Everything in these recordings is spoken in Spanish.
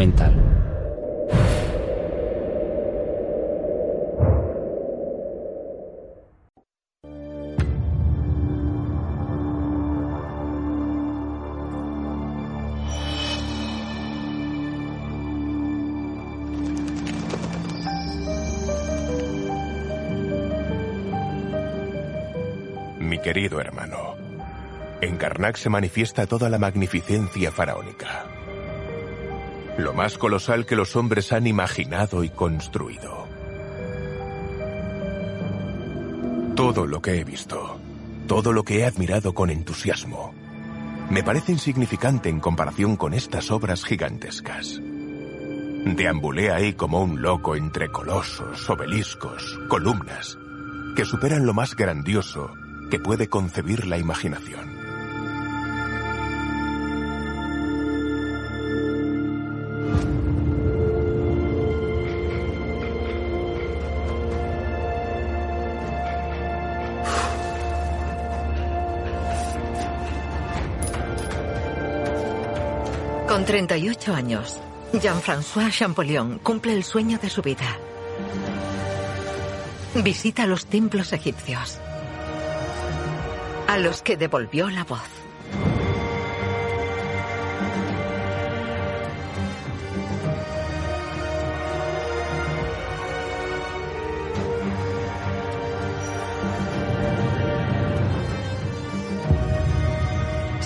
Mi querido hermano, en Karnak se manifiesta toda la magnificencia faraónica. Lo más colosal que los hombres han imaginado y construido. Todo lo que he visto, todo lo que he admirado con entusiasmo, me parece insignificante en comparación con estas obras gigantescas. Deambulé ahí como un loco entre colosos, obeliscos, columnas, que superan lo más grandioso que puede concebir la imaginación. 38 años, Jean-François Champollion cumple el sueño de su vida. Visita los templos egipcios, a los que devolvió la voz.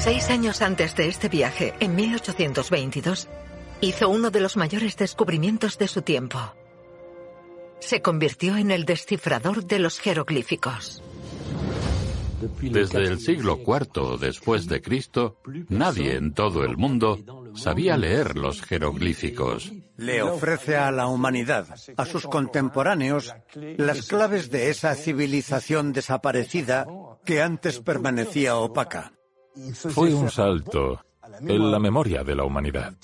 Seis años antes de este viaje, en 1822, hizo uno de los mayores descubrimientos de su tiempo. Se convirtió en el descifrador de los jeroglíficos. Desde el siglo IV después de Cristo, nadie en todo el mundo sabía leer los jeroglíficos. Le ofrece a la humanidad, a sus contemporáneos, las claves de esa civilización desaparecida que antes permanecía opaca. Fue un salto en la memoria de la humanidad,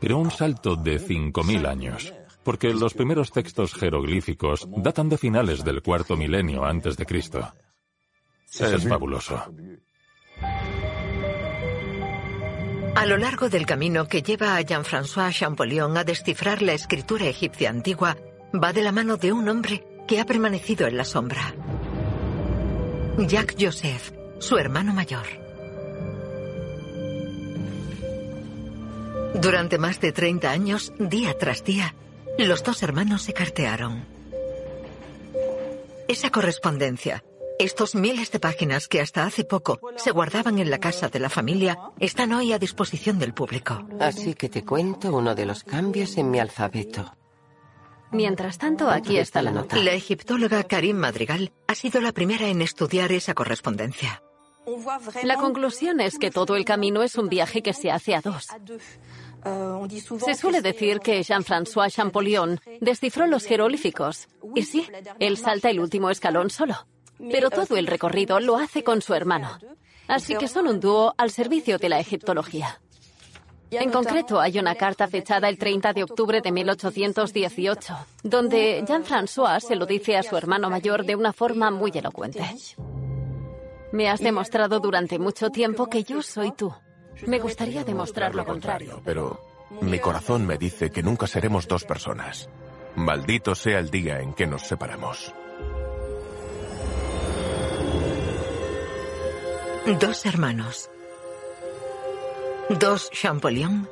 pero un salto de 5.000 años, porque los primeros textos jeroglíficos datan de finales del cuarto milenio antes de Cristo. Es fabuloso. A lo largo del camino que lleva a Jean-François Champollion a descifrar la escritura egipcia antigua, va de la mano de un hombre que ha permanecido en la sombra. Jacques Joseph, su hermano mayor. Durante más de 30 años, día tras día, los dos hermanos se cartearon. Esa correspondencia, estos miles de páginas que hasta hace poco se guardaban en la casa de la familia, están hoy a disposición del público. Así que te cuento uno de los cambios en mi alfabeto. Mientras tanto, aquí está la nota. La egiptóloga Karim Madrigal ha sido la primera en estudiar esa correspondencia. La conclusión es que todo el camino es un viaje que se hace a dos. Se suele decir que Jean-François Champollion descifró los jeroglíficos. Y sí, él salta el último escalón solo. Pero todo el recorrido lo hace con su hermano. Así que son un dúo al servicio de la egiptología. En concreto, hay una carta fechada el 30 de octubre de 1818, donde Jean-François se lo dice a su hermano mayor de una forma muy elocuente. Me has demostrado durante mucho tiempo que yo soy tú. Me gustaría demostrar lo contrario. Pero mi corazón me dice que nunca seremos dos personas. Maldito sea el día en que nos separamos. Dos hermanos. Dos Champollion.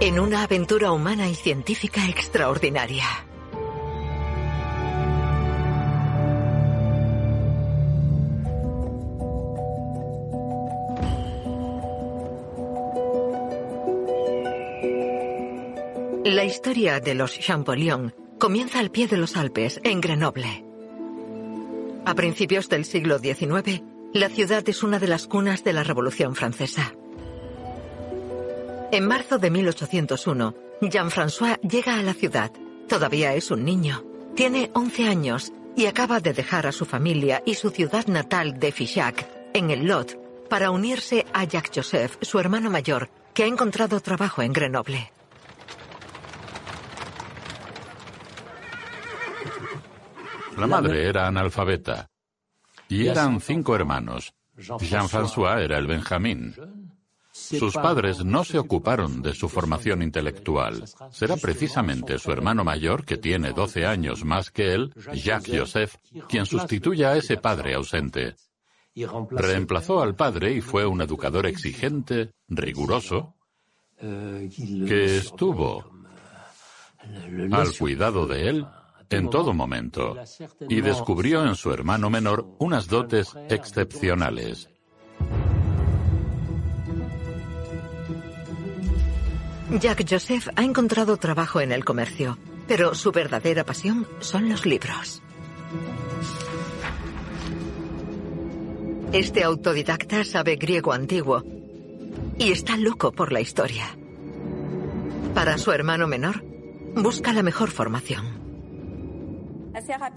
En una aventura humana y científica extraordinaria. La historia de los Champollion comienza al pie de los Alpes, en Grenoble. A principios del siglo XIX, la ciudad es una de las cunas de la Revolución Francesa. En marzo de 1801, Jean-François llega a la ciudad. Todavía es un niño. Tiene 11 años y acaba de dejar a su familia y su ciudad natal de Fichac, en el Lot, para unirse a Jacques Joseph, su hermano mayor, que ha encontrado trabajo en Grenoble. La madre era analfabeta. Y eran cinco hermanos. Jean-François era el Benjamín. Sus padres no se ocuparon de su formación intelectual. Será precisamente su hermano mayor, que tiene 12 años más que él, Jacques Joseph, quien sustituya a ese padre ausente. Reemplazó al padre y fue un educador exigente, riguroso, que estuvo al cuidado de él en todo momento y descubrió en su hermano menor unas dotes excepcionales. Jacques Joseph ha encontrado trabajo en el comercio, pero su verdadera pasión son los libros. Este autodidacta sabe griego antiguo y está loco por la historia. Para su hermano menor, busca la mejor formación.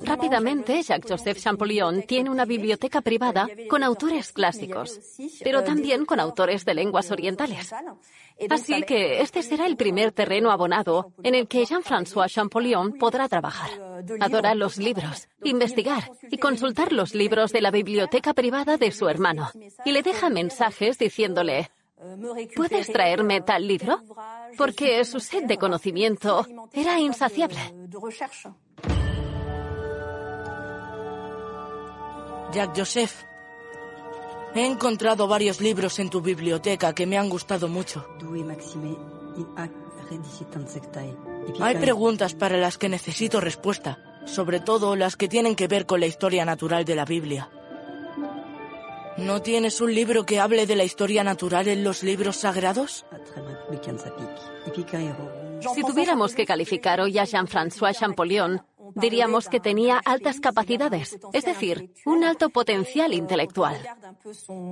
Rápidamente, Jacques-Joseph Champollion tiene una biblioteca privada con autores clásicos, pero también con autores de lenguas orientales. Así que este será el primer terreno abonado en el que Jean-François Champollion podrá trabajar. Adora los libros, investigar y consultar los libros de la biblioteca privada de su hermano. Y le deja mensajes diciéndole, ¿puedes traerme tal libro? Porque su sed de conocimiento era insaciable. Jacques Joseph, he encontrado varios libros en tu biblioteca que me han gustado mucho. Hay preguntas para las que necesito respuesta, sobre todo las que tienen que ver con la historia natural de la Biblia. ¿No tienes un libro que hable de la historia natural en los libros sagrados? Si tuviéramos que calificar hoy a Jean-François Champollion, diríamos que tenía altas capacidades, es decir, un alto potencial intelectual.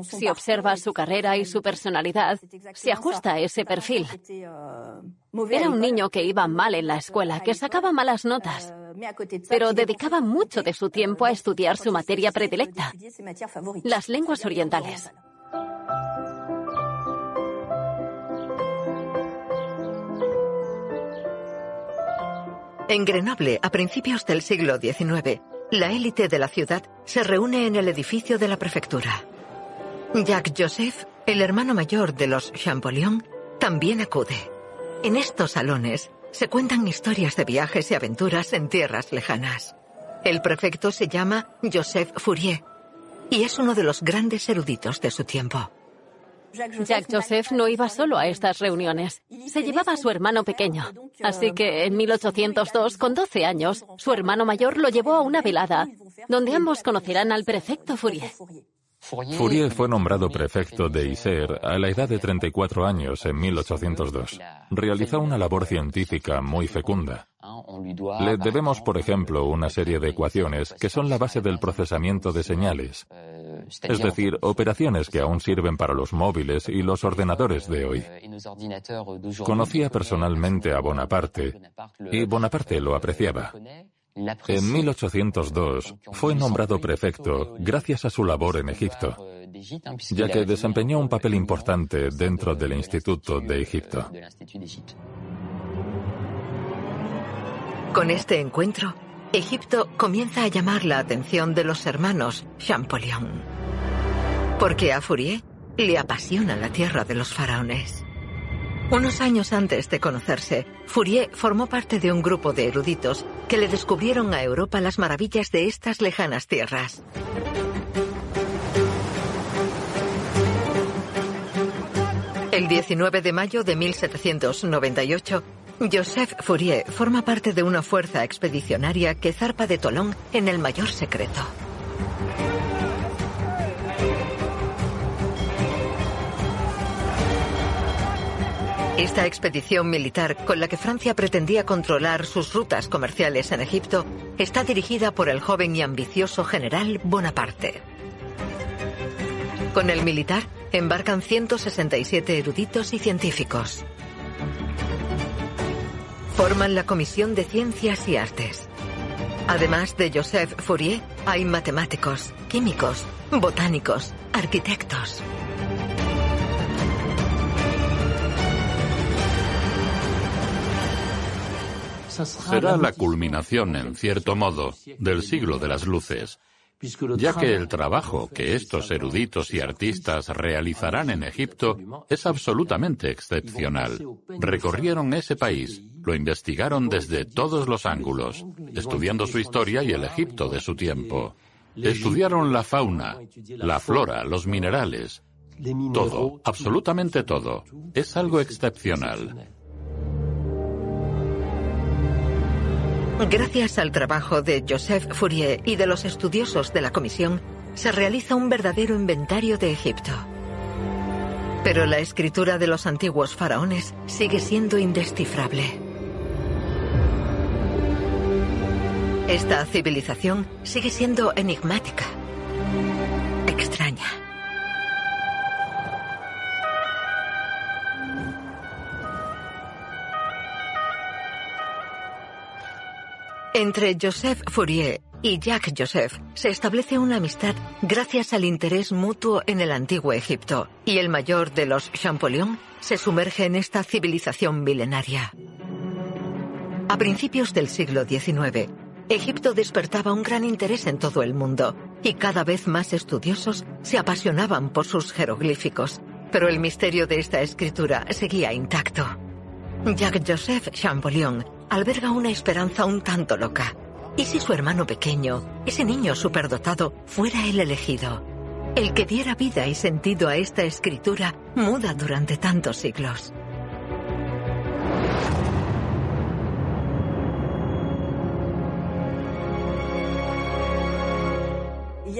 Si observa su carrera y su personalidad, se ajusta a ese perfil. Era un niño que iba mal en la escuela, que sacaba malas notas, pero dedicaba mucho de su tiempo a estudiar su materia predilecta, las lenguas orientales. En Grenoble, a principios del siglo XIX, la élite de la ciudad se reúne en el edificio de la prefectura. Jacques Joseph, el hermano mayor de los Champollion, también acude. En estos salones se cuentan historias de viajes y aventuras en tierras lejanas. El prefecto se llama Joseph Fourier y es uno de los grandes eruditos de su tiempo. Jacques Joseph no iba solo a estas reuniones. Se llevaba a su hermano pequeño. Así que en 1802, con 12 años, su hermano mayor lo llevó a una velada, donde ambos conocerán al prefecto Fourier. Fourier fue nombrado prefecto de Isère a la edad de 34 años en 1802. Realizó una labor científica muy fecunda. Le debemos, por ejemplo, una serie de ecuaciones que son la base del procesamiento de señales, es decir, operaciones que aún sirven para los móviles y los ordenadores de hoy. Conocía personalmente a Bonaparte y Bonaparte lo apreciaba. En 1802 fue nombrado prefecto gracias a su labor en Egipto, ya que desempeñó un papel importante dentro del Instituto de Egipto. Con este encuentro, Egipto comienza a llamar la atención de los hermanos Champollion. Porque a Fourier le apasiona la tierra de los faraones. Unos años antes de conocerse, Fourier formó parte de un grupo de eruditos que le descubrieron a Europa las maravillas de estas lejanas tierras. El 19 de mayo de 1798, Joseph Fourier forma parte de una fuerza expedicionaria que zarpa de Tolón en el mayor secreto. Esta expedición militar, con la que Francia pretendía controlar sus rutas comerciales en Egipto, está dirigida por el joven y ambicioso general Bonaparte. Con el militar embarcan 167 eruditos y científicos. Forman la Comisión de Ciencias y Artes. Además de Joseph Fourier, hay matemáticos, químicos, botánicos, arquitectos. Será la culminación, en cierto modo, del siglo de las luces. ya que el trabajo que estos eruditos y artistas realizarán en Egipto es absolutamente excepcional. Recorrieron ese país, lo investigaron desde todos los ángulos, estudiando su historia y el Egipto de su tiempo. Estudiaron la fauna, la flora, los minerales, todo, absolutamente todo. Es algo excepcional. Gracias al trabajo de Joseph Fourier y de los estudiosos de la comisión, se realiza un verdadero inventario de Egipto. Pero la escritura de los antiguos faraones sigue siendo indescifrable. Esta civilización sigue siendo enigmática, extraña. Entre Joseph Fourier y Jacques Joseph se establece una amistad gracias al interés mutuo en el antiguo Egipto, y el mayor de los Champollion se sumerge en esta civilización milenaria. A principios del siglo XIX, Egipto despertaba un gran interés en todo el mundo, y cada vez más estudiosos se apasionaban por sus jeroglíficos, pero el misterio de esta escritura seguía intacto. Jacques Joseph Champollion alberga una esperanza un tanto loca. ¿Y si su hermano pequeño, ese niño superdotado, fuera el elegido? El que diera vida y sentido a esta escritura muda durante tantos siglos.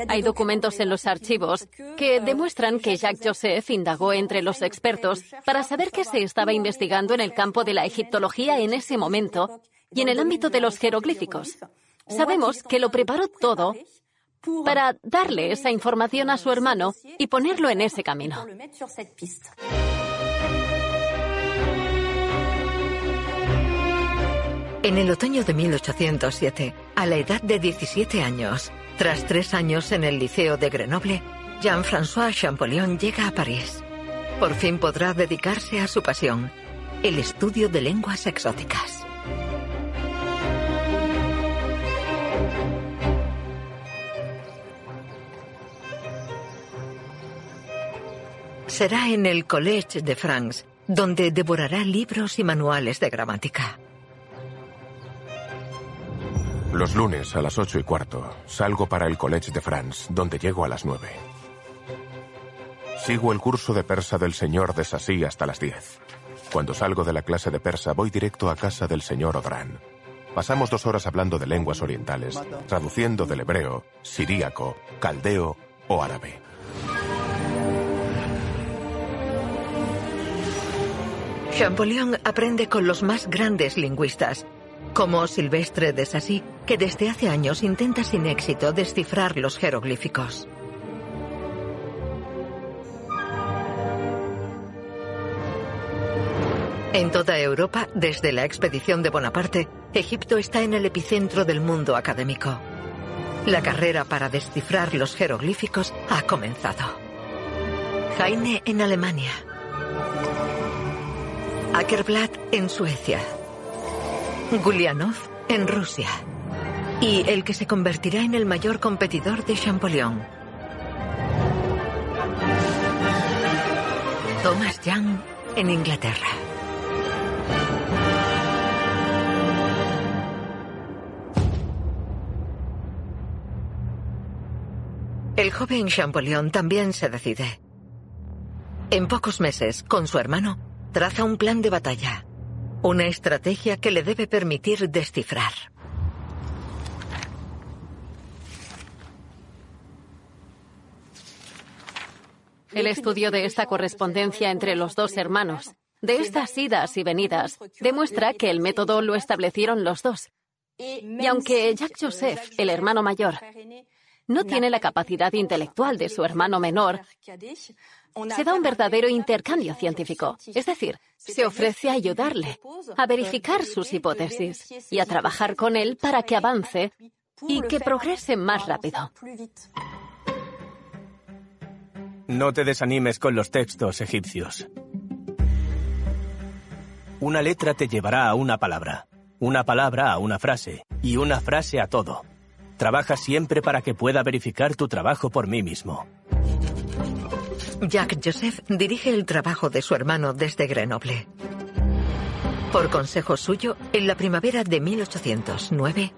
Hay documentos en los archivos que demuestran que Jacques Joseph indagó entre los expertos para saber qué se estaba investigando en el campo de la egiptología en ese momento y en el ámbito de los jeroglíficos. Sabemos que lo preparó todo para darle esa información a su hermano y ponerlo en ese camino. En el otoño de 1807, a la edad de 17 años, tras tres años en el Liceo de Grenoble, Jean-François Champollion llega a París. Por fin podrá dedicarse a su pasión, el estudio de lenguas exóticas. Será en el Collège de France donde devorará libros y manuales de gramática. Los lunes a las ocho y cuarto salgo para el Collège de France, donde llego a las nueve. Sigo el curso de persa del señor de Sassy hasta las diez. Cuando salgo de la clase de persa voy directo a casa del señor Odran. Pasamos dos horas hablando de lenguas orientales, traduciendo del hebreo, siríaco, caldeo o árabe. Champollion aprende con los más grandes lingüistas, como Silvestre de Sassy, que desde hace años intenta sin éxito descifrar los jeroglíficos. En toda Europa, desde la expedición de Bonaparte, Egipto está en el epicentro del mundo académico. La carrera para descifrar los jeroglíficos ha comenzado. Heine en Alemania. Ackerblatt en Suecia. Gulianov en Rusia. Y el que se convertirá en el mayor competidor de Champollion. Thomas Young en Inglaterra. El joven Champollion también se decide. En pocos meses, con su hermano, traza un plan de batalla. Una estrategia que le debe permitir descifrar. El estudio de esta correspondencia entre los dos hermanos, de estas idas y venidas, demuestra que el método lo establecieron los dos. Y aunque Jacques Joseph, el hermano mayor, no tiene la capacidad intelectual de su hermano menor, se da un verdadero intercambio científico. Es decir, se ofrece a ayudarle, a verificar sus hipótesis y a trabajar con él para que avance y que progrese más rápido. No te desanimes con los textos egipcios. Una letra te llevará a una palabra, una palabra a una frase y una frase a todo. Trabaja siempre para que pueda verificar tu trabajo por mí mismo. Jacques Joseph dirige el trabajo de su hermano desde Grenoble. Por consejo suyo, en la primavera de 1809,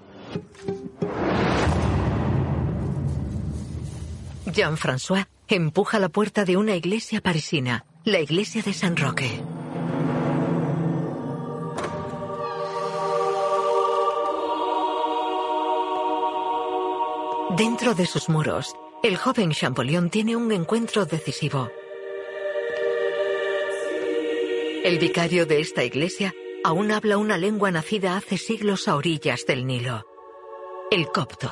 Jean-François empuja la puerta de una iglesia parisina, la iglesia de San Roque. Dentro de sus muros, el joven Champollion tiene un encuentro decisivo. El vicario de esta iglesia aún habla una lengua nacida hace siglos a orillas del Nilo, el copto.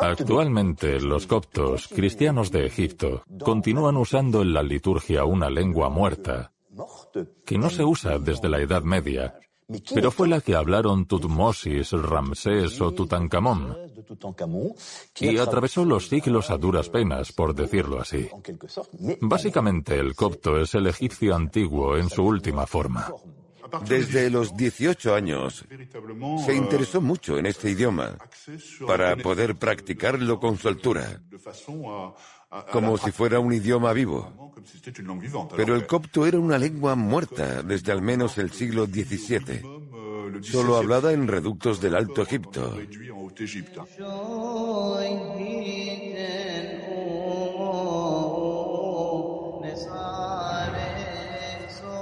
Actualmente los coptos, cristianos de Egipto, continúan usando en la liturgia una lengua muerta, que no se usa desde la Edad Media, pero fue la que hablaron Tutmosis, Ramsés o Tutankamón, y atravesó los siglos a duras penas, por decirlo así. Básicamente el copto es el egipcio antiguo en su última forma. Desde los 18 años se interesó mucho en este idioma para poder practicarlo con su altura, como si fuera un idioma vivo. Pero el copto era una lengua muerta desde al menos el siglo XVII, solo hablada en reductos del Alto Egipto.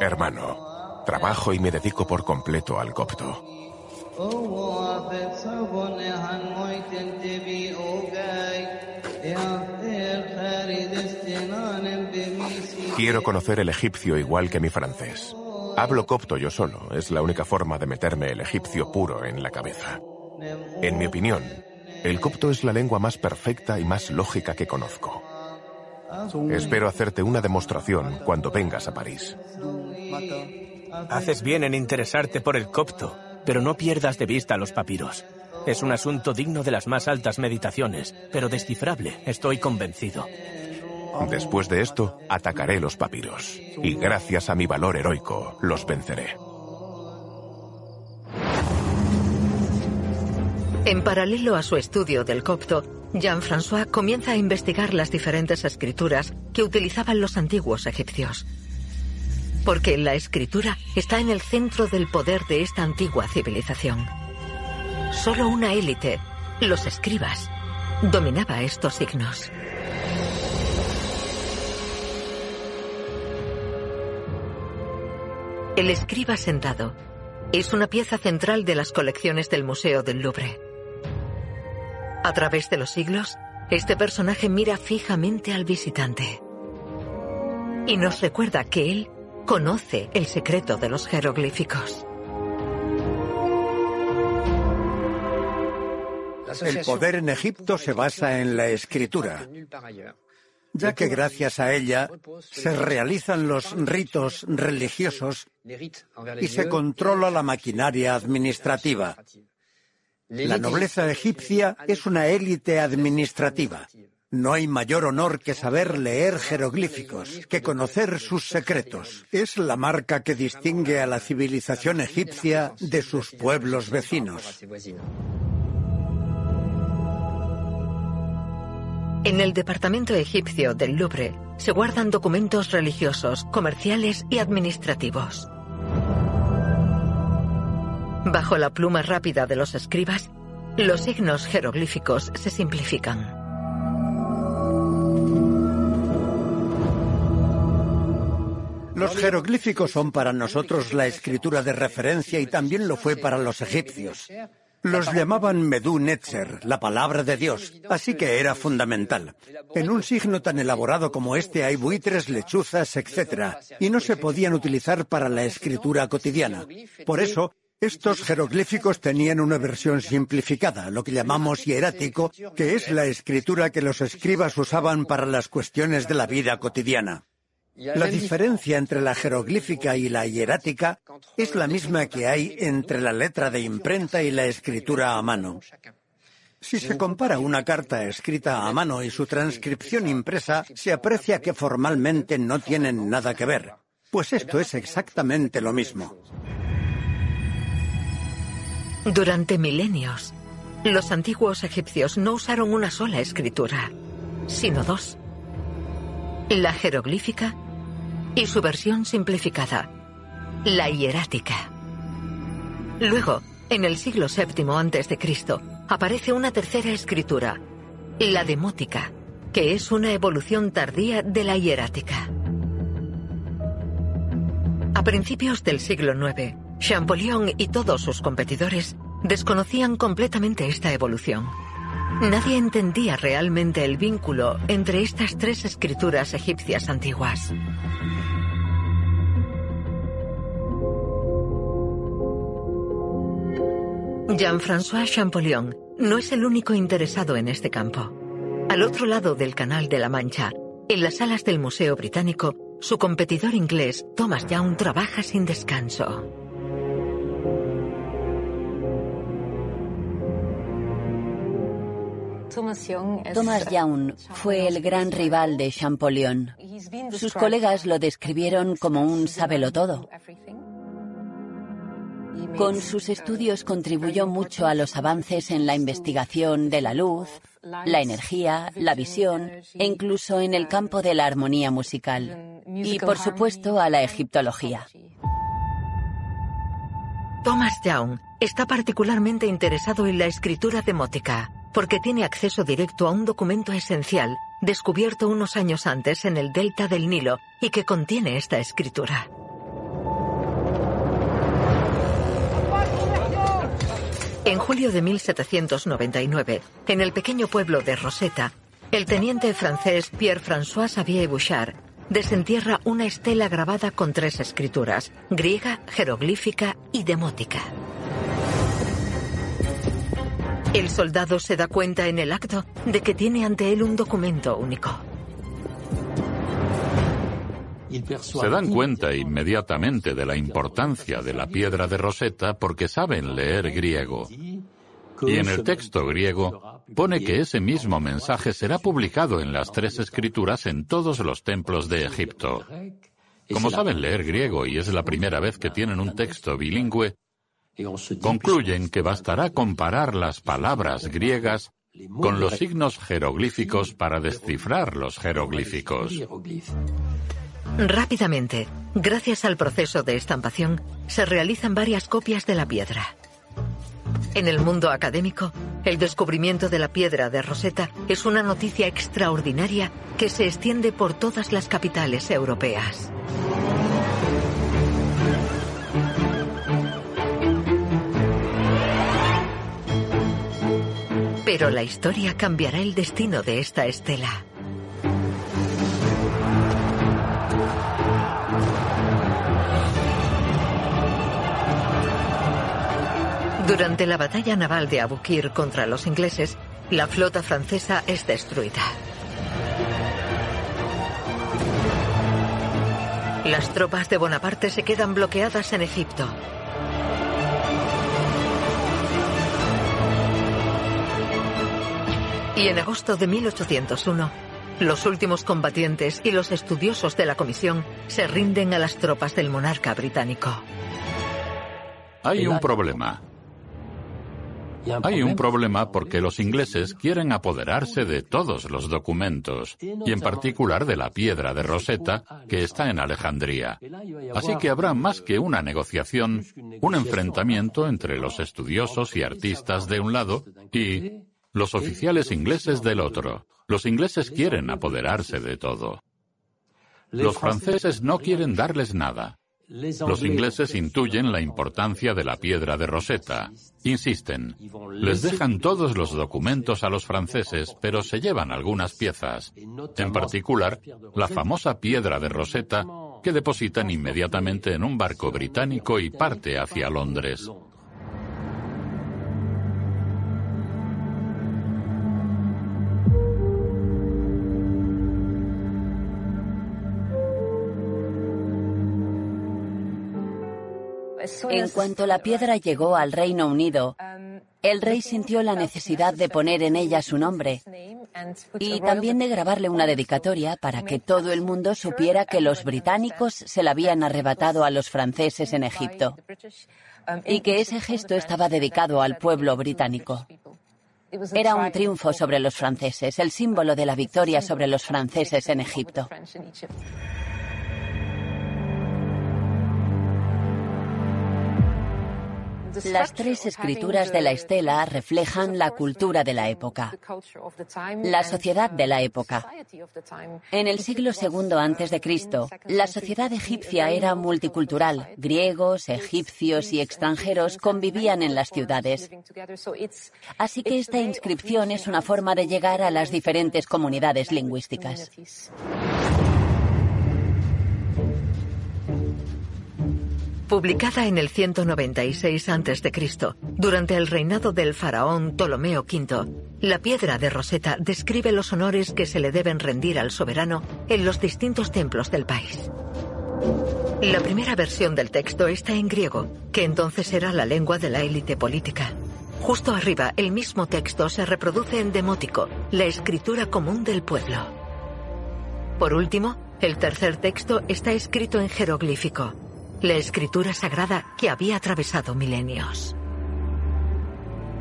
Hermano, Trabajo y me dedico por completo al copto. Quiero conocer el egipcio igual que mi francés. Hablo copto yo solo, es la única forma de meterme el egipcio puro en la cabeza. En mi opinión, el copto es la lengua más perfecta y más lógica que conozco. Espero hacerte una demostración cuando vengas a París. Haces bien en interesarte por el copto, pero no pierdas de vista los papiros. Es un asunto digno de las más altas meditaciones, pero descifrable, estoy convencido. Después de esto, atacaré los papiros. Y gracias a mi valor heroico, los venceré. En paralelo a su estudio del copto, Jean-François comienza a investigar las diferentes escrituras que utilizaban los antiguos egipcios. Porque la escritura está en el centro del poder de esta antigua civilización. Solo una élite, los escribas, dominaba estos signos. El escriba sentado es una pieza central de las colecciones del Museo del Louvre. A través de los siglos, este personaje mira fijamente al visitante y nos recuerda que él conoce el secreto de los jeroglíficos. El poder en Egipto se basa en la escritura, ya que gracias a ella se realizan los ritos religiosos y se controla la maquinaria administrativa. La nobleza egipcia es una élite administrativa. No hay mayor honor que saber leer jeroglíficos, que conocer sus secretos. Es la marca que distingue a la civilización egipcia de sus pueblos vecinos. En el departamento egipcio del Louvre se guardan documentos religiosos, comerciales y administrativos. Bajo la pluma rápida de los escribas, los signos jeroglíficos se simplifican. Los jeroglíficos son para nosotros la escritura de referencia y también lo fue para los egipcios. Los llamaban Medú Netzer, la palabra de Dios, así que era fundamental. En un signo tan elaborado como este hay buitres, lechuzas, etc., y no se podían utilizar para la escritura cotidiana. Por eso, estos jeroglíficos tenían una versión simplificada, lo que llamamos hierático, que es la escritura que los escribas usaban para las cuestiones de la vida cotidiana. La diferencia entre la jeroglífica y la hierática es la misma que hay entre la letra de imprenta y la escritura a mano. Si se compara una carta escrita a mano y su transcripción impresa, se aprecia que formalmente no tienen nada que ver. Pues esto es exactamente lo mismo. Durante milenios, los antiguos egipcios no usaron una sola escritura, sino dos. La jeroglífica y su versión simplificada, la hierática. Luego, en el siglo VII a.C., aparece una tercera escritura, la demótica, que es una evolución tardía de la hierática. A principios del siglo IX, Champollion y todos sus competidores desconocían completamente esta evolución. Nadie entendía realmente el vínculo entre estas tres escrituras egipcias antiguas. Jean-François Champollion no es el único interesado en este campo. Al otro lado del Canal de la Mancha, en las salas del Museo Británico, su competidor inglés, Thomas Young, trabaja sin descanso. Thomas Young fue el gran rival de Champollion. Sus colegas lo describieron como un todo. Con sus estudios contribuyó mucho a los avances en la investigación de la luz, la energía, la visión e incluso en el campo de la armonía musical. Y por supuesto a la egiptología. Thomas Young está particularmente interesado en la escritura demótica porque tiene acceso directo a un documento esencial descubierto unos años antes en el delta del Nilo y que contiene esta escritura. En julio de 1799, en el pequeño pueblo de Rosetta, el teniente francés Pierre-François Xavier Bouchard desentierra una estela grabada con tres escrituras, griega, jeroglífica y demótica. El soldado se da cuenta en el acto de que tiene ante él un documento único. Se dan cuenta inmediatamente de la importancia de la piedra de Rosetta porque saben leer griego. Y en el texto griego pone que ese mismo mensaje será publicado en las tres escrituras en todos los templos de Egipto. Como saben leer griego y es la primera vez que tienen un texto bilingüe, concluyen que bastará comparar las palabras griegas con los signos jeroglíficos para descifrar los jeroglíficos. Rápidamente, gracias al proceso de estampación, se realizan varias copias de la piedra. En el mundo académico, el descubrimiento de la piedra de Rosetta es una noticia extraordinaria que se extiende por todas las capitales europeas. Pero la historia cambiará el destino de esta estela. Durante la batalla naval de Abukir contra los ingleses, la flota francesa es destruida. Las tropas de Bonaparte se quedan bloqueadas en Egipto. Y en agosto de 1801, los últimos combatientes y los estudiosos de la comisión se rinden a las tropas del monarca británico. Hay un problema. Hay un problema porque los ingleses quieren apoderarse de todos los documentos, y en particular de la piedra de Rosetta, que está en Alejandría. Así que habrá más que una negociación, un enfrentamiento entre los estudiosos y artistas de un lado y los oficiales ingleses del otro. Los ingleses quieren apoderarse de todo. Los franceses no quieren darles nada. Los ingleses intuyen la importancia de la piedra de Rosetta. Insisten. Les dejan todos los documentos a los franceses, pero se llevan algunas piezas. En particular, la famosa piedra de Rosetta, que depositan inmediatamente en un barco británico y parte hacia Londres. En cuanto la piedra llegó al Reino Unido, el rey sintió la necesidad de poner en ella su nombre y también de grabarle una dedicatoria para que todo el mundo supiera que los británicos se la habían arrebatado a los franceses en Egipto. y que ese gesto estaba dedicado al pueblo británico. Era un triunfo sobre los franceses, el símbolo de la victoria sobre los franceses en Egipto. Las tres escrituras de la estela reflejan la cultura de la época, la sociedad de la época. En el siglo II a.C., la sociedad egipcia era multicultural. Griegos, egipcios y extranjeros convivían en las ciudades. Así que esta inscripción es una forma de llegar a las diferentes comunidades lingüísticas. Publicada en el 196 a.C., durante el reinado del faraón Ptolomeo V, la piedra de Rosetta describe los honores que se le deben rendir al soberano en los distintos templos del país. La primera versión del texto está en griego, que entonces era la lengua de la élite política. Justo arriba, el mismo texto se reproduce en demótico, la escritura común del pueblo. Por último, el tercer texto está escrito en jeroglífico, la escritura sagrada que había atravesado milenios.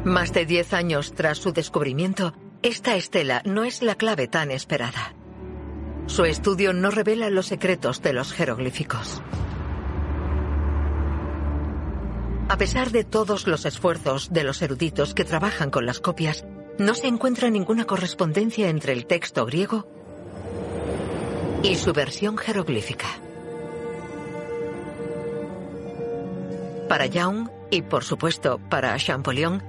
Más de diez años tras su descubrimiento, esta estela no es la clave tan esperada. Su estudio no revela los secretos de los jeroglíficos. A pesar de todos los esfuerzos de los eruditos que trabajan con las copias, no se encuentra ninguna correspondencia entre el texto griego y su versión jeroglífica. Para Young y, por supuesto, para Champollion,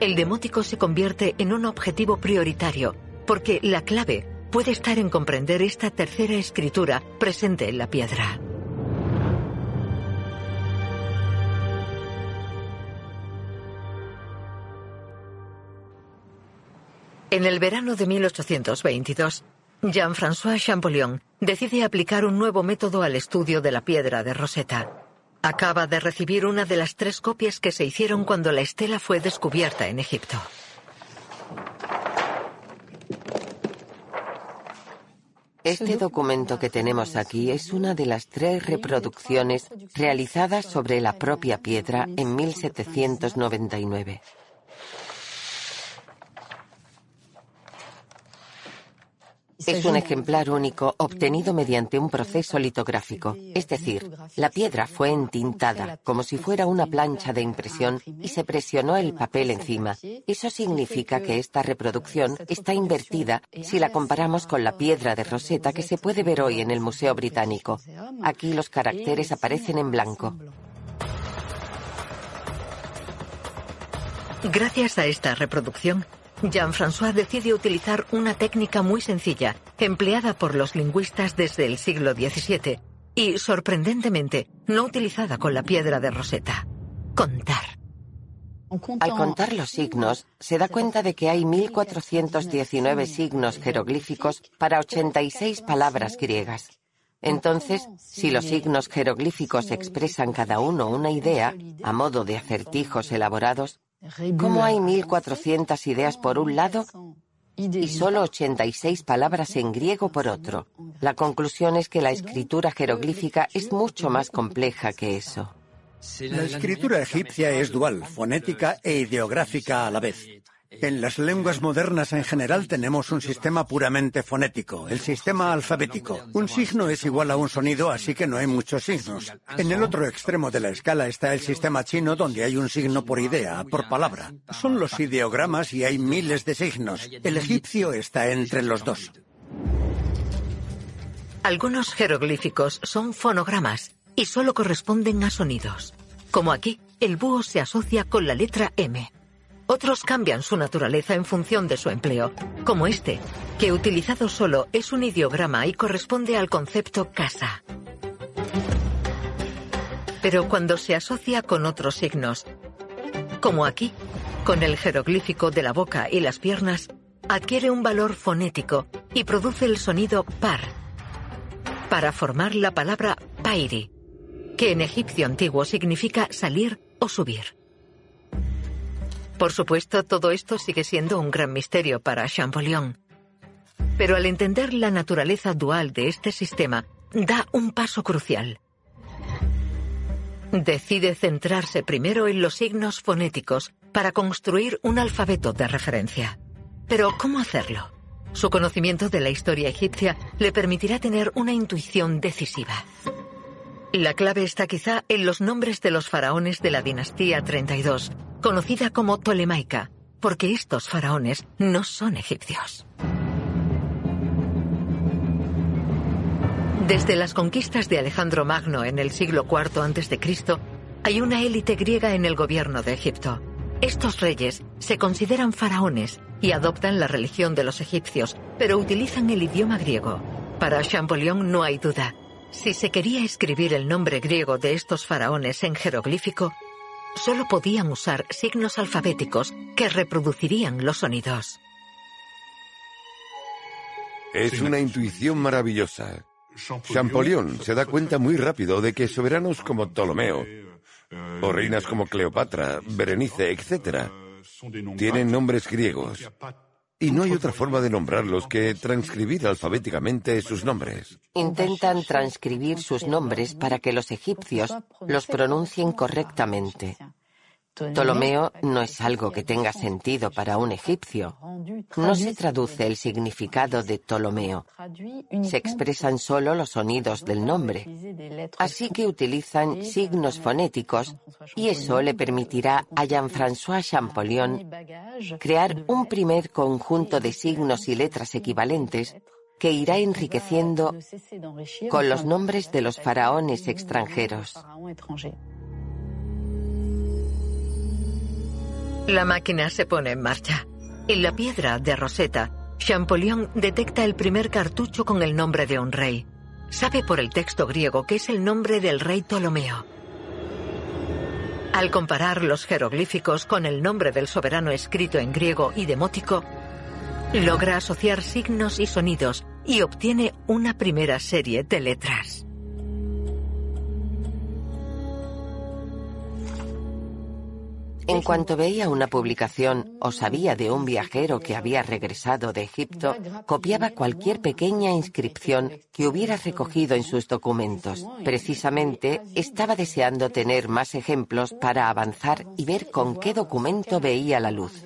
el demótico se convierte en un objetivo prioritario porque la clave puede estar en comprender esta tercera escritura presente en la piedra. En el verano de 1822, Jean-François Champollion decide aplicar un nuevo método al estudio de la piedra de Rosetta. Acaba de recibir una de las tres copias que se hicieron cuando la estela fue descubierta en Egipto. Este documento que tenemos aquí es una de las tres reproducciones realizadas sobre la propia piedra en 1799. Es un ejemplar único obtenido mediante un proceso litográfico, es decir, la piedra fue entintada como si fuera una plancha de impresión y se presionó el papel encima. Eso significa que esta reproducción está invertida si la comparamos con la piedra de Rosetta que se puede ver hoy en el Museo Británico. Aquí los caracteres aparecen en blanco. Gracias a esta reproducción, Jean-François decide utilizar una técnica muy sencilla, empleada por los lingüistas desde el siglo XVII y, sorprendentemente, no utilizada con la piedra de Rosetta. Contar. Al contar los signos, se da cuenta de que hay 1419 signos jeroglíficos para 86 palabras griegas. Entonces, si los signos jeroglíficos expresan cada uno una idea, a modo de acertijos elaborados, ¿Cómo hay 1.400 ideas por un lado y solo 86 palabras en griego por otro? La conclusión es que la escritura jeroglífica es mucho más compleja que eso. La escritura egipcia es dual, fonética e ideográfica a la vez. En las lenguas modernas en general tenemos un sistema puramente fonético, el sistema alfabético. Un signo es igual a un sonido, así que no hay muchos signos. En el otro extremo de la escala está el sistema chino, donde hay un signo por idea, por palabra. Son los ideogramas y hay miles de signos. El egipcio está entre los dos. Algunos jeroglíficos son fonogramas y solo corresponden a sonidos. Como aquí, el búho se asocia con la letra M. Otros cambian su naturaleza en función de su empleo, como este, que utilizado solo es un ideograma y corresponde al concepto casa. Pero cuando se asocia con otros signos, como aquí, con el jeroglífico de la boca y las piernas, adquiere un valor fonético y produce el sonido par, para formar la palabra pairi, que en egipcio antiguo significa salir o subir. Por supuesto, todo esto sigue siendo un gran misterio para Champollion. Pero al entender la naturaleza dual de este sistema, da un paso crucial. Decide centrarse primero en los signos fonéticos para construir un alfabeto de referencia. Pero ¿cómo hacerlo? Su conocimiento de la historia egipcia le permitirá tener una intuición decisiva. La clave está quizá en los nombres de los faraones de la dinastía 32, conocida como Tolemaica, porque estos faraones no son egipcios. Desde las conquistas de Alejandro Magno en el siglo IV a.C., hay una élite griega en el gobierno de Egipto. Estos reyes se consideran faraones y adoptan la religión de los egipcios, pero utilizan el idioma griego. Para Champollion no hay duda. Si se quería escribir el nombre griego de estos faraones en jeroglífico, solo podían usar signos alfabéticos que reproducirían los sonidos. Es una intuición maravillosa. Champollion se da cuenta muy rápido de que soberanos como Ptolomeo o reinas como Cleopatra, Berenice, etc., tienen nombres griegos. Y no hay otra forma de nombrarlos que transcribir alfabéticamente sus nombres. Intentan transcribir sus nombres para que los egipcios los pronuncien correctamente. Ptolomeo no es algo que tenga sentido para un egipcio. No se traduce el significado de Ptolomeo. Se expresan solo los sonidos del nombre. Así que utilizan signos fonéticos y eso le permitirá a Jean-François Champollion crear un primer conjunto de signos y letras equivalentes que irá enriqueciendo con los nombres de los faraones extranjeros. La máquina se pone en marcha. En la piedra de Rosetta, Champollion detecta el primer cartucho con el nombre de un rey. Sabe por el texto griego que es el nombre del rey Ptolomeo. Al comparar los jeroglíficos con el nombre del soberano escrito en griego y demótico, logra asociar signos y sonidos y obtiene una primera serie de letras. En cuanto veía una publicación o sabía de un viajero que había regresado de Egipto, copiaba cualquier pequeña inscripción que hubiera recogido en sus documentos. Precisamente estaba deseando tener más ejemplos para avanzar y ver con qué documento veía la luz.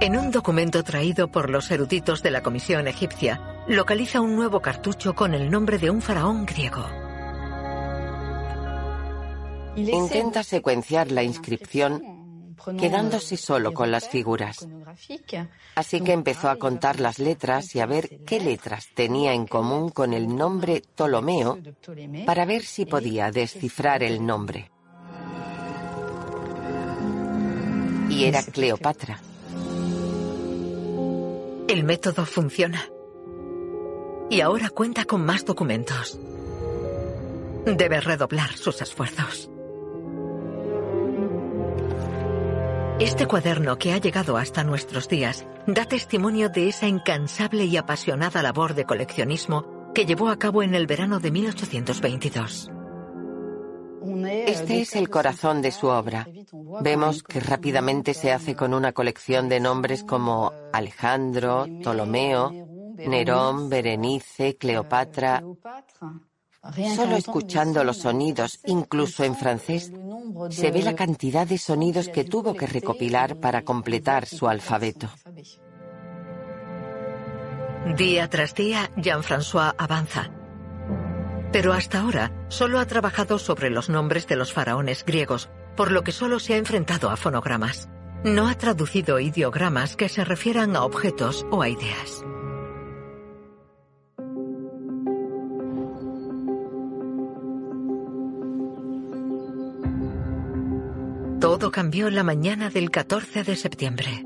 En un documento traído por los eruditos de la Comisión egipcia, localiza un nuevo cartucho con el nombre de un faraón griego. Intenta secuenciar la inscripción quedándose solo con las figuras. Así que empezó a contar las letras y a ver qué letras tenía en común con el nombre Ptolomeo para ver si podía descifrar el nombre. Y era Cleopatra. El método funciona. Y ahora cuenta con más documentos. Debe redoblar sus esfuerzos. Este cuaderno que ha llegado hasta nuestros días da testimonio de esa incansable y apasionada labor de coleccionismo que llevó a cabo en el verano de 1822. Este es el corazón de su obra. Vemos que rápidamente se hace con una colección de nombres como Alejandro, Ptolomeo, Nerón, Berenice, Cleopatra, Solo escuchando los sonidos, incluso en francés, se ve la cantidad de sonidos que tuvo que recopilar para completar su alfabeto. Día tras día, Jean-François avanza. Pero hasta ahora solo ha trabajado sobre los nombres de los faraones griegos, por lo que solo se ha enfrentado a fonogramas. No ha traducido ideogramas que se refieran a objetos o a ideas. Todo cambió la mañana del 14 de septiembre.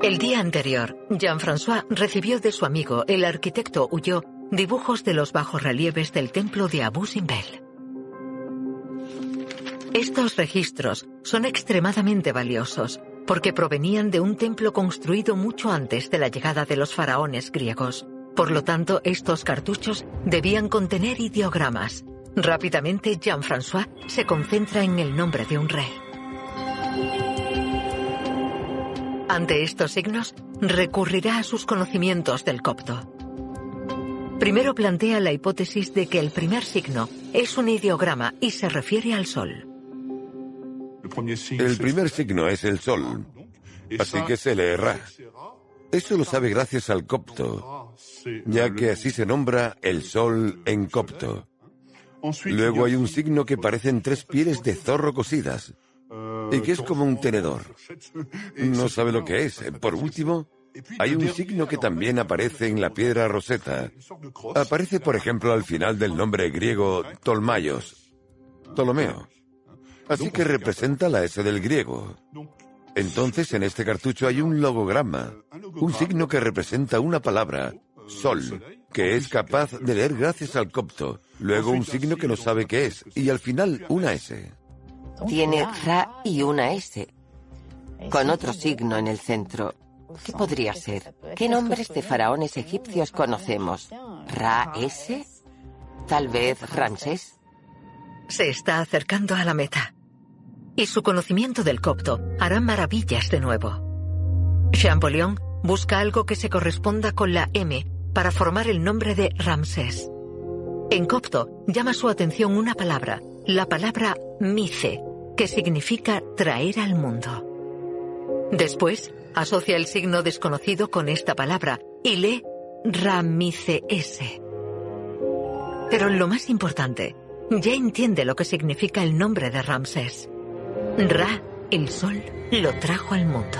El día anterior, Jean-François recibió de su amigo, el arquitecto Huyó, dibujos de los bajorrelieves del templo de Abu Simbel. Estos registros son extremadamente valiosos porque provenían de un templo construido mucho antes de la llegada de los faraones griegos. Por lo tanto, estos cartuchos debían contener ideogramas, Rápidamente, Jean-François se concentra en el nombre de un rey. Ante estos signos, recurrirá a sus conocimientos del copto. Primero plantea la hipótesis de que el primer signo es un ideograma y se refiere al sol. El primer signo es el sol, así que se leerá. Eso lo sabe gracias al copto, ya que así se nombra el sol en copto. Luego hay un signo que parecen tres pieles de zorro cosidas y que es como un tenedor. No sabe lo que es. Por último, hay un signo que también aparece en la piedra roseta. Aparece, por ejemplo, al final del nombre griego Tolmaios, Ptolomeo. Así que representa la S del griego. Entonces, en este cartucho hay un logograma, un signo que representa una palabra, sol, que es capaz de leer gracias al copto. Luego un signo que no sabe qué es. Y al final una S. Tiene Ra y una S. Con otro signo en el centro. ¿Qué podría ser? ¿Qué nombres de faraones egipcios conocemos? ¿Ra S? ¿Tal vez Ramsés? Se está acercando a la meta. Y su conocimiento del copto hará maravillas de nuevo. Champollion busca algo que se corresponda con la M para formar el nombre de Ramsés. En copto llama su atención una palabra, la palabra mice, que significa traer al mundo. Después, asocia el signo desconocido con esta palabra y lee S. Pero lo más importante, ya entiende lo que significa el nombre de Ramsés. Ra, el sol, lo trajo al mundo.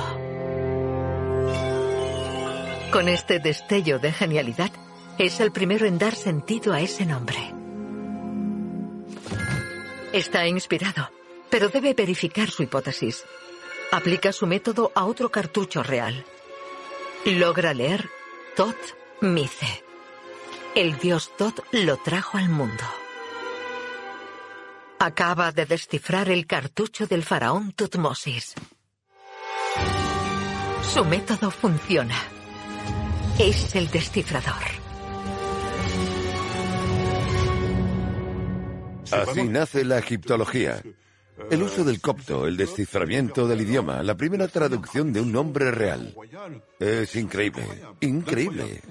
Con este destello de genialidad, es el primero en dar sentido a ese nombre. Está inspirado, pero debe verificar su hipótesis. Aplica su método a otro cartucho real. Logra leer Tot Mice. El dios Tot lo trajo al mundo. Acaba de descifrar el cartucho del faraón Tutmosis. Su método funciona. Es el descifrador. Así nace la egiptología. El uso del copto, el desciframiento del idioma, la primera traducción de un nombre real. Es increíble, increíble.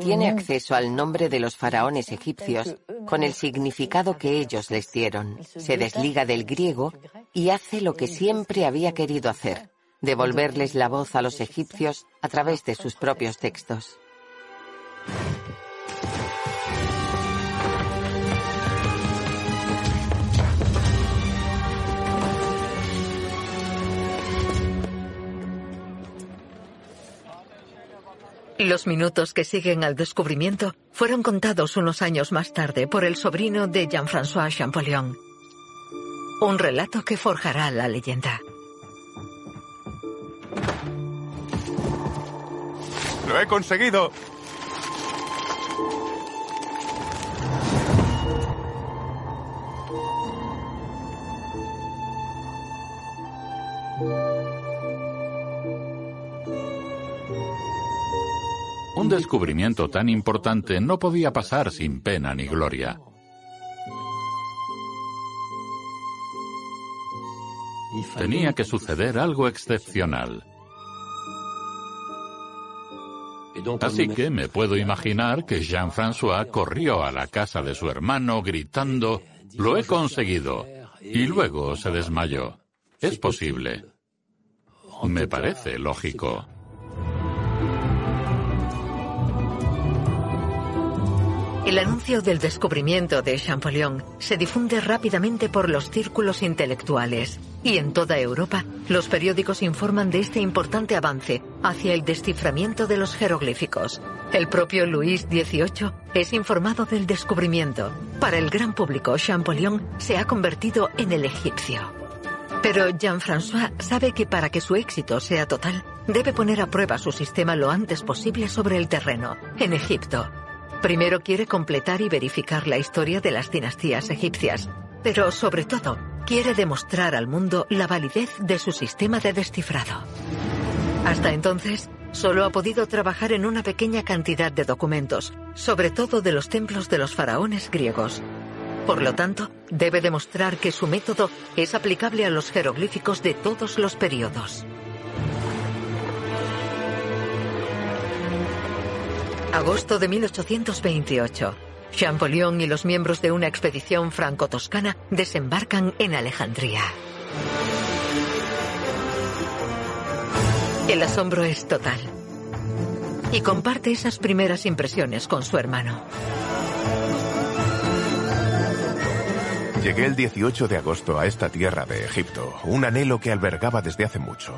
Tiene acceso al nombre de los faraones egipcios con el significado que ellos les dieron. Se desliga del griego y hace lo que siempre había querido hacer, devolverles la voz a los egipcios a través de sus propios textos. Los minutos que siguen al descubrimiento fueron contados unos años más tarde por el sobrino de Jean-François Champollion. Un relato que forjará la leyenda. ¡Lo he conseguido! Un descubrimiento tan importante no podía pasar sin pena ni gloria. Tenía que suceder algo excepcional. Así que me puedo imaginar que Jean-François corrió a la casa de su hermano gritando, Lo he conseguido. Y luego se desmayó. Es posible. Me parece lógico. El anuncio del descubrimiento de Champollion se difunde rápidamente por los círculos intelectuales y en toda Europa los periódicos informan de este importante avance hacia el desciframiento de los jeroglíficos. El propio Luis XVIII es informado del descubrimiento. Para el gran público, Champollion se ha convertido en el egipcio. Pero Jean-François sabe que para que su éxito sea total, debe poner a prueba su sistema lo antes posible sobre el terreno, en Egipto. Primero quiere completar y verificar la historia de las dinastías egipcias, pero sobre todo quiere demostrar al mundo la validez de su sistema de descifrado. Hasta entonces, solo ha podido trabajar en una pequeña cantidad de documentos, sobre todo de los templos de los faraones griegos. Por lo tanto, debe demostrar que su método es aplicable a los jeroglíficos de todos los periodos. Agosto de 1828. Champollion y los miembros de una expedición franco-toscana desembarcan en Alejandría. El asombro es total. Y comparte esas primeras impresiones con su hermano. Llegué el 18 de agosto a esta tierra de Egipto, un anhelo que albergaba desde hace mucho.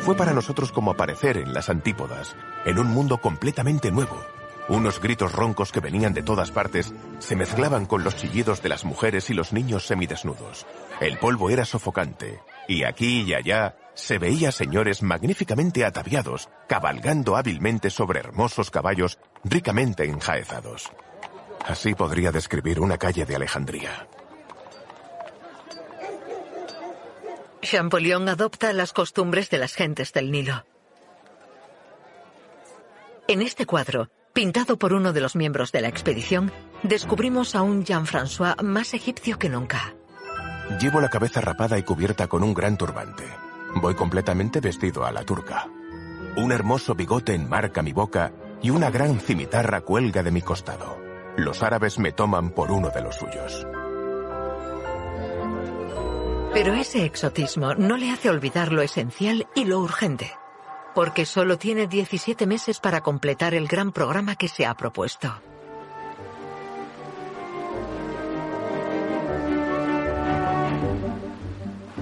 Fue para nosotros como aparecer en las antípodas, en un mundo completamente nuevo. Unos gritos roncos que venían de todas partes se mezclaban con los chillidos de las mujeres y los niños semidesnudos. El polvo era sofocante, y aquí y allá se veía señores magníficamente ataviados, cabalgando hábilmente sobre hermosos caballos ricamente enjaezados. Así podría describir una calle de Alejandría. Champollion adopta las costumbres de las gentes del Nilo. En este cuadro, pintado por uno de los miembros de la expedición, descubrimos a un Jean-François más egipcio que nunca. Llevo la cabeza rapada y cubierta con un gran turbante. Voy completamente vestido a la turca. Un hermoso bigote enmarca mi boca y una gran cimitarra cuelga de mi costado. Los árabes me toman por uno de los suyos. Pero ese exotismo no le hace olvidar lo esencial y lo urgente, porque solo tiene 17 meses para completar el gran programa que se ha propuesto.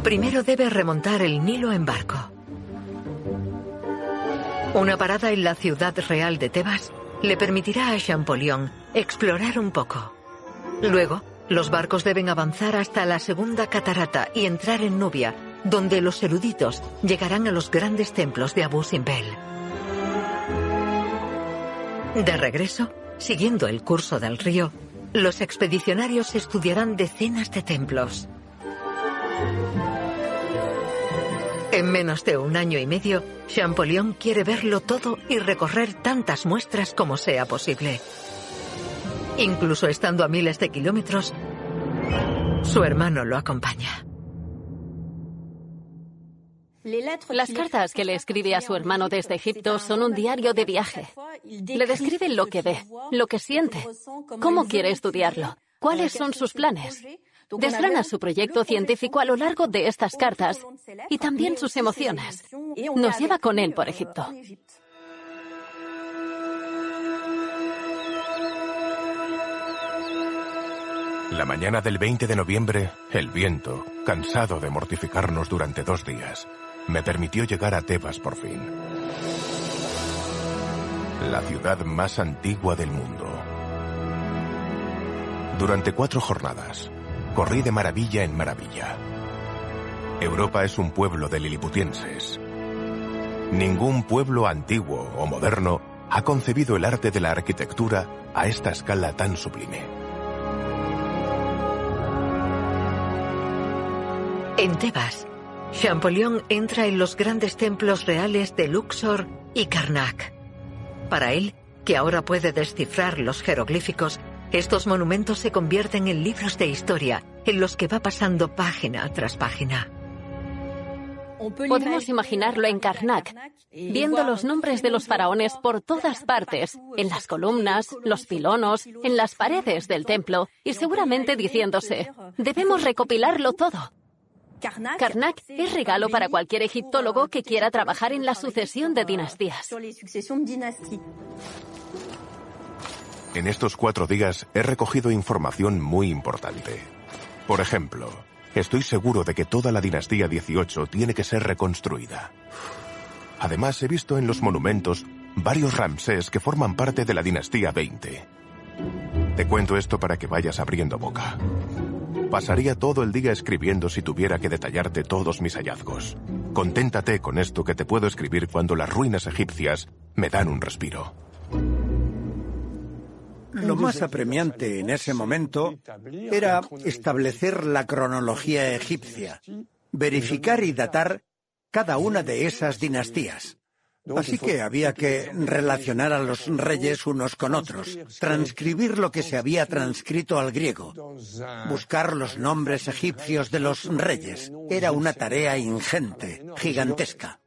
Primero debe remontar el Nilo en barco. Una parada en la ciudad real de Tebas le permitirá a Champollion explorar un poco. Luego, los barcos deben avanzar hasta la segunda catarata y entrar en Nubia, donde los eruditos llegarán a los grandes templos de Abu Simbel. De regreso, siguiendo el curso del río, los expedicionarios estudiarán decenas de templos. En menos de un año y medio, Champollion quiere verlo todo y recorrer tantas muestras como sea posible. Incluso estando a miles de kilómetros, su hermano lo acompaña. Las cartas que le escribe a su hermano desde Egipto son un diario de viaje. Le describe lo que ve, lo que siente, cómo quiere estudiarlo, cuáles son sus planes. Desgrana su proyecto científico a lo largo de estas cartas y también sus emociones. Nos lleva con él por Egipto. La mañana del 20 de noviembre, el viento, cansado de mortificarnos durante dos días, me permitió llegar a Tebas por fin. La ciudad más antigua del mundo. Durante cuatro jornadas, corrí de maravilla en maravilla. Europa es un pueblo de liliputienses. Ningún pueblo antiguo o moderno ha concebido el arte de la arquitectura a esta escala tan sublime. En Tebas, Champollion entra en los grandes templos reales de Luxor y Karnak. Para él, que ahora puede descifrar los jeroglíficos, estos monumentos se convierten en libros de historia en los que va pasando página tras página. Podemos imaginarlo en Karnak, viendo los nombres de los faraones por todas partes, en las columnas, los pilonos, en las paredes del templo, y seguramente diciéndose, debemos recopilarlo todo. Karnak es regalo para cualquier egiptólogo que quiera trabajar en la sucesión de dinastías. En estos cuatro días he recogido información muy importante. Por ejemplo, estoy seguro de que toda la dinastía 18 tiene que ser reconstruida. Además, he visto en los monumentos varios Ramsés que forman parte de la dinastía 20. Te cuento esto para que vayas abriendo boca. Pasaría todo el día escribiendo si tuviera que detallarte todos mis hallazgos. Conténtate con esto que te puedo escribir cuando las ruinas egipcias me dan un respiro. Lo más apremiante en ese momento era establecer la cronología egipcia, verificar y datar cada una de esas dinastías. Así que había que relacionar a los reyes unos con otros, transcribir lo que se había transcrito al griego, buscar los nombres egipcios de los reyes. Era una tarea ingente, gigantesca.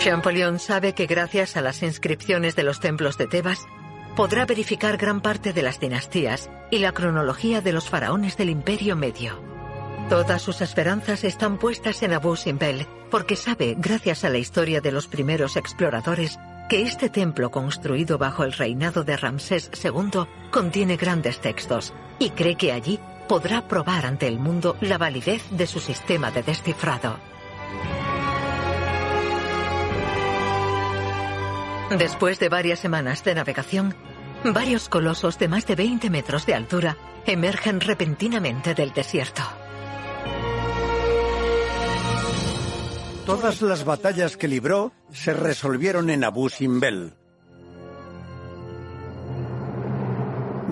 Champollion sabe que gracias a las inscripciones de los templos de Tebas, podrá verificar gran parte de las dinastías y la cronología de los faraones del Imperio Medio. Todas sus esperanzas están puestas en Abu Simbel, porque sabe, gracias a la historia de los primeros exploradores, que este templo construido bajo el reinado de Ramsés II contiene grandes textos y cree que allí podrá probar ante el mundo la validez de su sistema de descifrado. Después de varias semanas de navegación, varios colosos de más de 20 metros de altura emergen repentinamente del desierto. Todas las batallas que libró se resolvieron en Abu Simbel.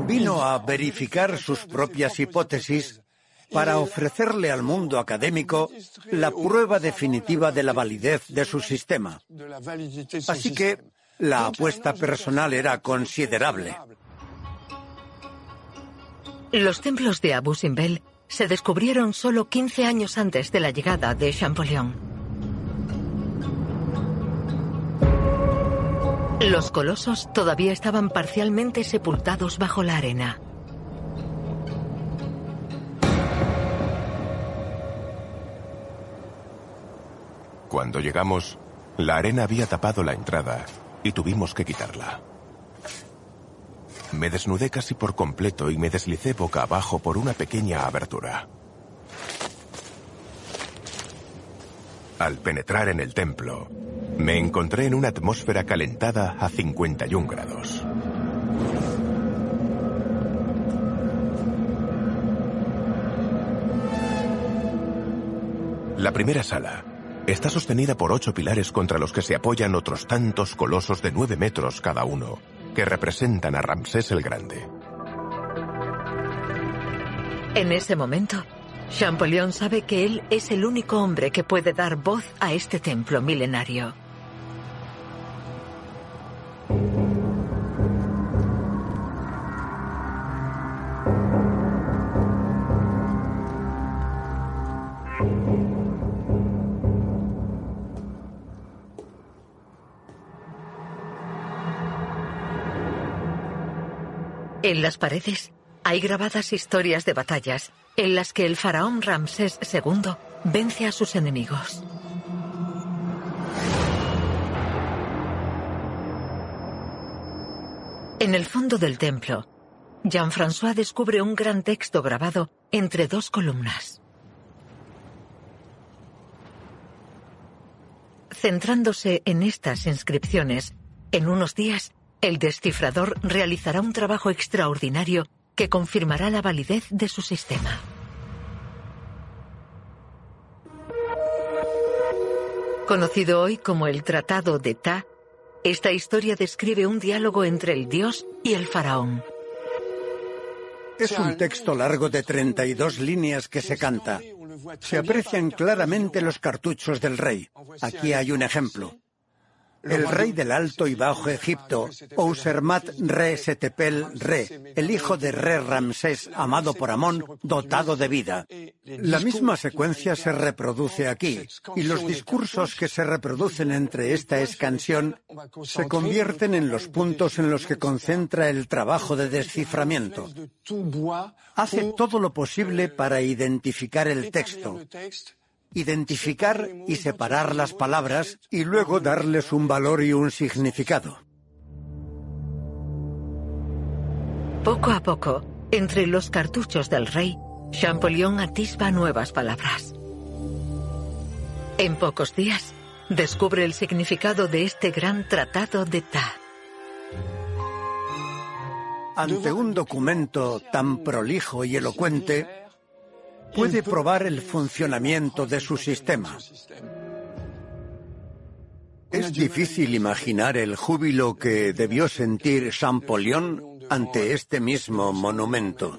Vino a verificar sus propias hipótesis para ofrecerle al mundo académico la prueba definitiva de la validez de su sistema. Así que la apuesta personal era considerable. Los templos de Abu Simbel se descubrieron solo 15 años antes de la llegada de Champollion. Los colosos todavía estaban parcialmente sepultados bajo la arena. Cuando llegamos, la arena había tapado la entrada y tuvimos que quitarla. Me desnudé casi por completo y me deslicé boca abajo por una pequeña abertura. Al penetrar en el templo, me encontré en una atmósfera calentada a 51 grados. La primera sala Está sostenida por ocho pilares contra los que se apoyan otros tantos colosos de nueve metros cada uno, que representan a Ramsés el Grande. En ese momento, Champollion sabe que él es el único hombre que puede dar voz a este templo milenario. En las paredes hay grabadas historias de batallas en las que el faraón Ramsés II vence a sus enemigos. En el fondo del templo, Jean-François descubre un gran texto grabado entre dos columnas. Centrándose en estas inscripciones, en unos días el descifrador realizará un trabajo extraordinario que confirmará la validez de su sistema. Conocido hoy como el Tratado de Ta, esta historia describe un diálogo entre el dios y el faraón. Es un texto largo de 32 líneas que se canta. Se aprecian claramente los cartuchos del rey. Aquí hay un ejemplo. El rey del Alto y Bajo Egipto, Ousermat Re Setepel Re, el hijo de Re Ramsés, amado por Amón, dotado de vida. La misma secuencia se reproduce aquí, y los discursos que se reproducen entre esta escansión se convierten en los puntos en los que concentra el trabajo de desciframiento. Hace todo lo posible para identificar el texto, identificar y separar las palabras y luego darles un valor y un significado. Poco a poco, entre los cartuchos del rey, Champollion atisba nuevas palabras. En pocos días, descubre el significado de este gran tratado de Ta. Ante un documento tan prolijo y elocuente, puede probar el funcionamiento de su sistema. Es difícil imaginar el júbilo que debió sentir Champollion ante este mismo monumento.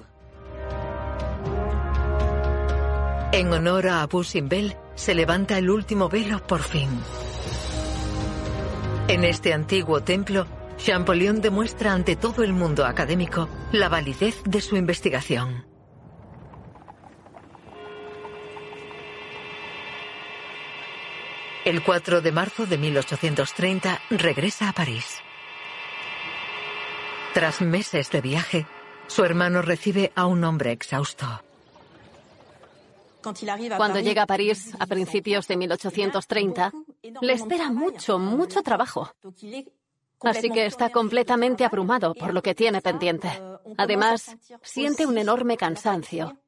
En honor a Abu Simbel, se levanta el último velo por fin. En este antiguo templo, Champollion demuestra ante todo el mundo académico la validez de su investigación. El 4 de marzo de 1830 regresa a París. Tras meses de viaje, su hermano recibe a un hombre exhausto. Cuando llega a París a principios de 1830, le espera mucho, mucho trabajo. Así que está completamente abrumado por lo que tiene pendiente. Además, siente un enorme cansancio.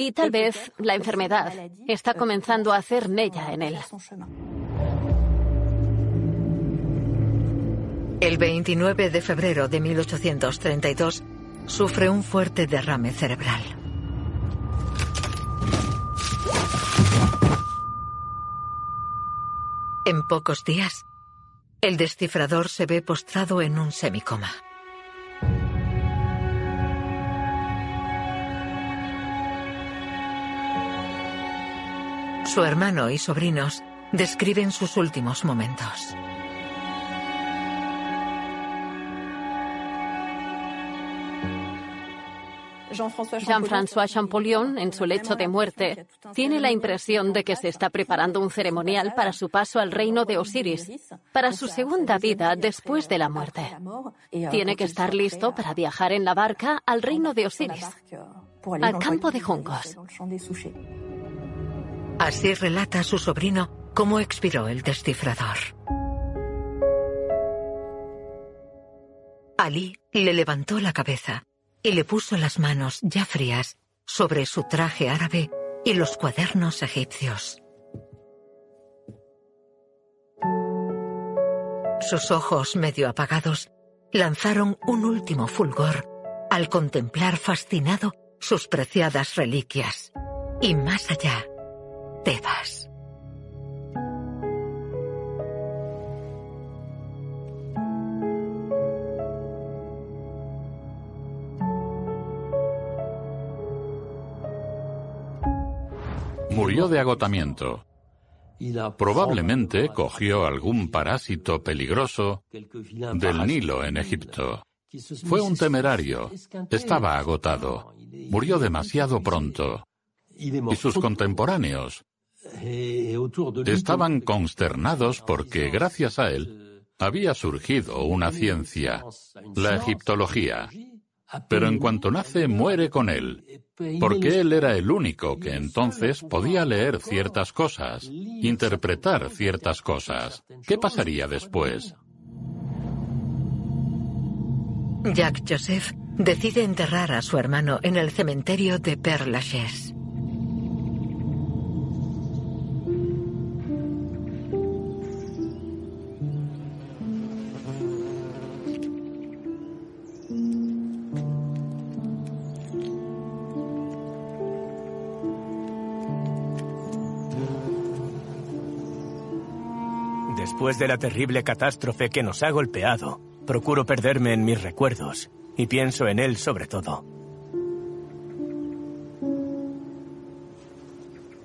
Y tal vez la enfermedad está comenzando a hacer mella en él. El 29 de febrero de 1832 sufre un fuerte derrame cerebral. En pocos días, el descifrador se ve postrado en un semicoma. Su hermano y sobrinos describen sus últimos momentos. Jean-François Champollion, en su lecho de muerte, tiene la impresión de que se está preparando un ceremonial para su paso al reino de Osiris, para su segunda vida después de la muerte. Tiene que estar listo para viajar en la barca al reino de Osiris, al campo de juncos. Así relata su sobrino cómo expiró el descifrador. Ali le levantó la cabeza y le puso las manos ya frías sobre su traje árabe y los cuadernos egipcios. Sus ojos medio apagados lanzaron un último fulgor al contemplar fascinado sus preciadas reliquias. Y más allá, Tebas. Murió de agotamiento. Probablemente cogió algún parásito peligroso del Nilo en Egipto. Fue un temerario. Estaba agotado. Murió demasiado pronto. Y sus contemporáneos estaban consternados porque gracias a él había surgido una ciencia, la egiptología. Pero en cuanto nace, muere con él, porque él era el único que entonces podía leer ciertas cosas, interpretar ciertas cosas. ¿Qué pasaría después? Jacques Joseph decide enterrar a su hermano en el cementerio de Père Lachaise. Después de la terrible catástrofe que nos ha golpeado, procuro perderme en mis recuerdos y pienso en él sobre todo.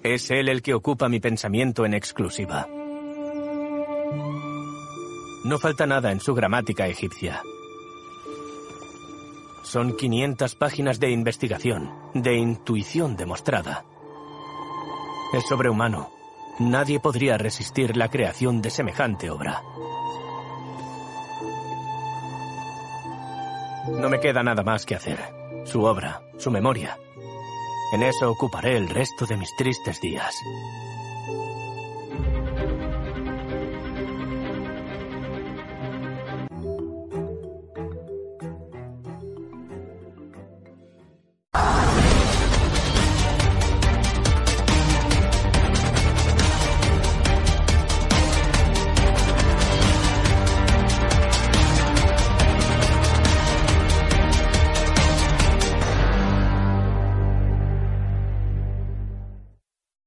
Es él el que ocupa mi pensamiento en exclusiva. No falta nada en su gramática egipcia. Son 500 páginas de investigación, de intuición demostrada. Es sobrehumano, Nadie podría resistir la creación de semejante obra. No me queda nada más que hacer. Su obra, su memoria. En eso ocuparé el resto de mis tristes días.